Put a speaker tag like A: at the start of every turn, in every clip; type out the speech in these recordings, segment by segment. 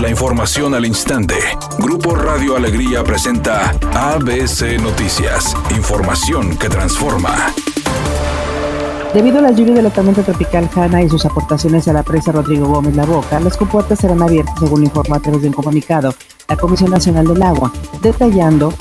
A: La información al instante. Grupo Radio Alegría presenta ABC Noticias. Información que transforma.
B: Debido a la lluvia de la tormenta tropical Hanna y sus aportaciones a la presa Rodrigo Gómez La Boca, las compuertas serán abiertas según informó través de un comunicado la Comisión Nacional del Agua, detallando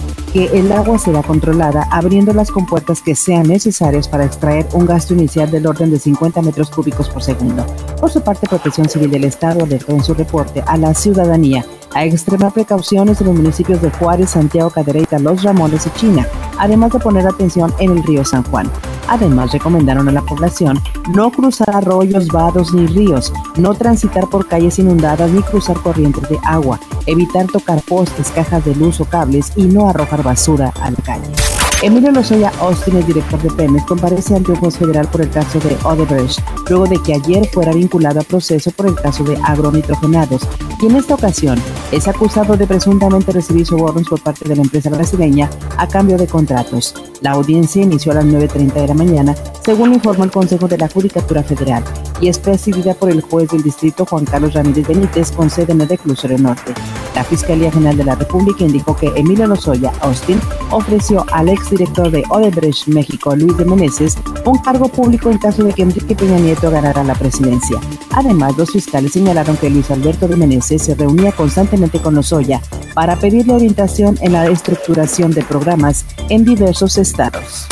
B: el agua será controlada abriendo las compuertas que sean necesarias para extraer un gasto inicial del orden de 50 metros cúbicos por segundo. Por su parte, Protección Civil del Estado alertó en su reporte a la ciudadanía a extremar precauciones en los municipios de Juárez, Santiago, Cadereyta, Los Ramones y China, además de poner atención en el río San Juan. Además, recomendaron a la población no cruzar arroyos, vados ni ríos, no transitar por calles inundadas ni cruzar corrientes de agua, evitar tocar postes, cajas de luz o cables y no arrojar basura a la calle. Emilio Lozoya Austin, el director de Pemex, comparece ante un juez federal por el caso de Odebrecht, luego de que ayer fuera vinculado a proceso por el caso de agronitrogenados, y en esta ocasión es acusado de presuntamente recibir sobornos por parte de la empresa brasileña a cambio de contratos. La audiencia inició a las 9.30 de la mañana, según informó el Consejo de la Judicatura Federal, y es presidida por el juez del distrito Juan Carlos Ramírez Benítez con sede en el reclusorio norte. La Fiscalía General de la República indicó que Emilio Lozoya Austin ofreció al exdirector de Odebrecht México, Luis de Meneses, un cargo público en caso de que Enrique Peña Nieto ganara la presidencia. Además, los fiscales señalaron que Luis Alberto de Meneses se reunía constantemente con Lozoya para pedirle orientación en la estructuración de programas en diversos estados.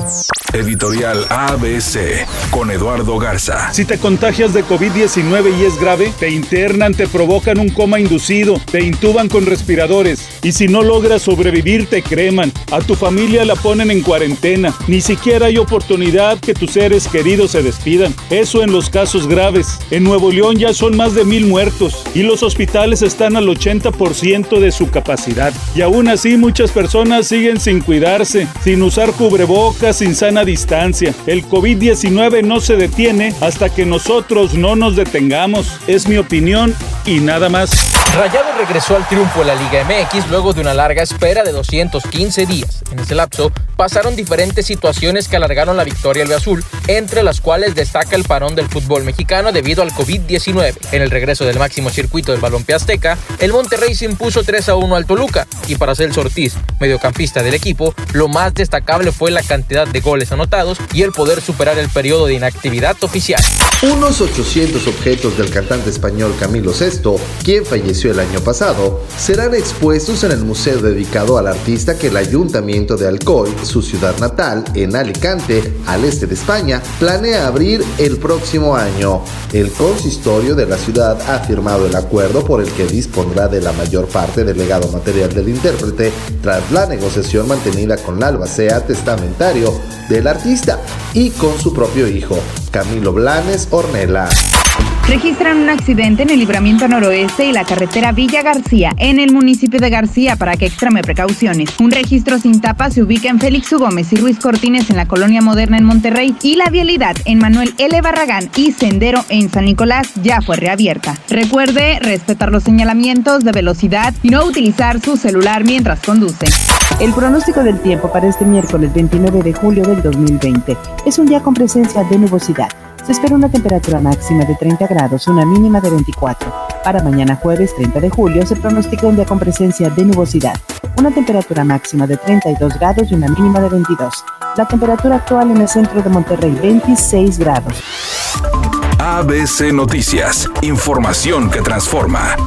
A: Editorial ABC con Eduardo Garza.
C: Si te contagias de COVID-19 y es grave, te internan, te provocan un coma inducido, te intuban con respiradores y si no logras sobrevivir te creman, a tu familia la ponen en cuarentena, ni siquiera hay oportunidad que tus seres queridos se despidan. Eso en los casos graves. En Nuevo León ya son más de mil muertos y los hospitales están al 80% de su capacidad. Y aún así muchas personas siguen sin cuidarse, sin usar cubrebocas, sin sana distancia. El COVID-19 no se detiene hasta que nosotros no nos detengamos. Es mi opinión y nada más.
D: Rayado regresó al triunfo en la Liga MX luego de una larga espera de 215 días. En ese lapso pasaron diferentes situaciones que alargaron la victoria al azul, entre las cuales destaca el parón del fútbol mexicano debido al COVID-19. En el regreso del máximo circuito del balompié azteca, el Monterrey se impuso 3 a 1 al Toluca y para Celso Ortiz, mediocampista del equipo, lo más destacable fue la cantidad de goles anotados y el poder superar el periodo de inactividad oficial.
E: Unos 800 objetos del cantante español Camilo Quien falleció el año pasado, serán expuestos en el museo dedicado al artista que el Ayuntamiento de Alcoy, su ciudad natal, en Alicante, al este de España, planea abrir el próximo año. El consistorio de la ciudad ha firmado el acuerdo por el que dispondrá de la mayor parte del legado material del intérprete tras la negociación mantenida con la albacea testamentario del artista y con su propio hijo, Camilo Blanes Ornella.
F: Registran un accidente en el libramiento noroeste y la carretera Villa García, en el municipio de García, para que extreme precauciones. Un registro sin tapa se ubica en Félix U. Gómez y Ruiz Cortines en la colonia moderna en Monterrey y la vialidad en Manuel L. Barragán y Sendero en San Nicolás ya fue reabierta. Recuerde respetar los señalamientos de velocidad y no utilizar su celular mientras conduce.
B: El pronóstico del tiempo para este miércoles 29 de julio del 2020 es un día con presencia de nubosidad. Se espera una temperatura máxima de 30 grados, una mínima de 24. Para mañana jueves 30 de julio se pronostica un día con presencia de nubosidad, una temperatura máxima de 32 grados y una mínima de 22. La temperatura actual en el centro de Monterrey 26 grados.
A: ABC Noticias, información que transforma.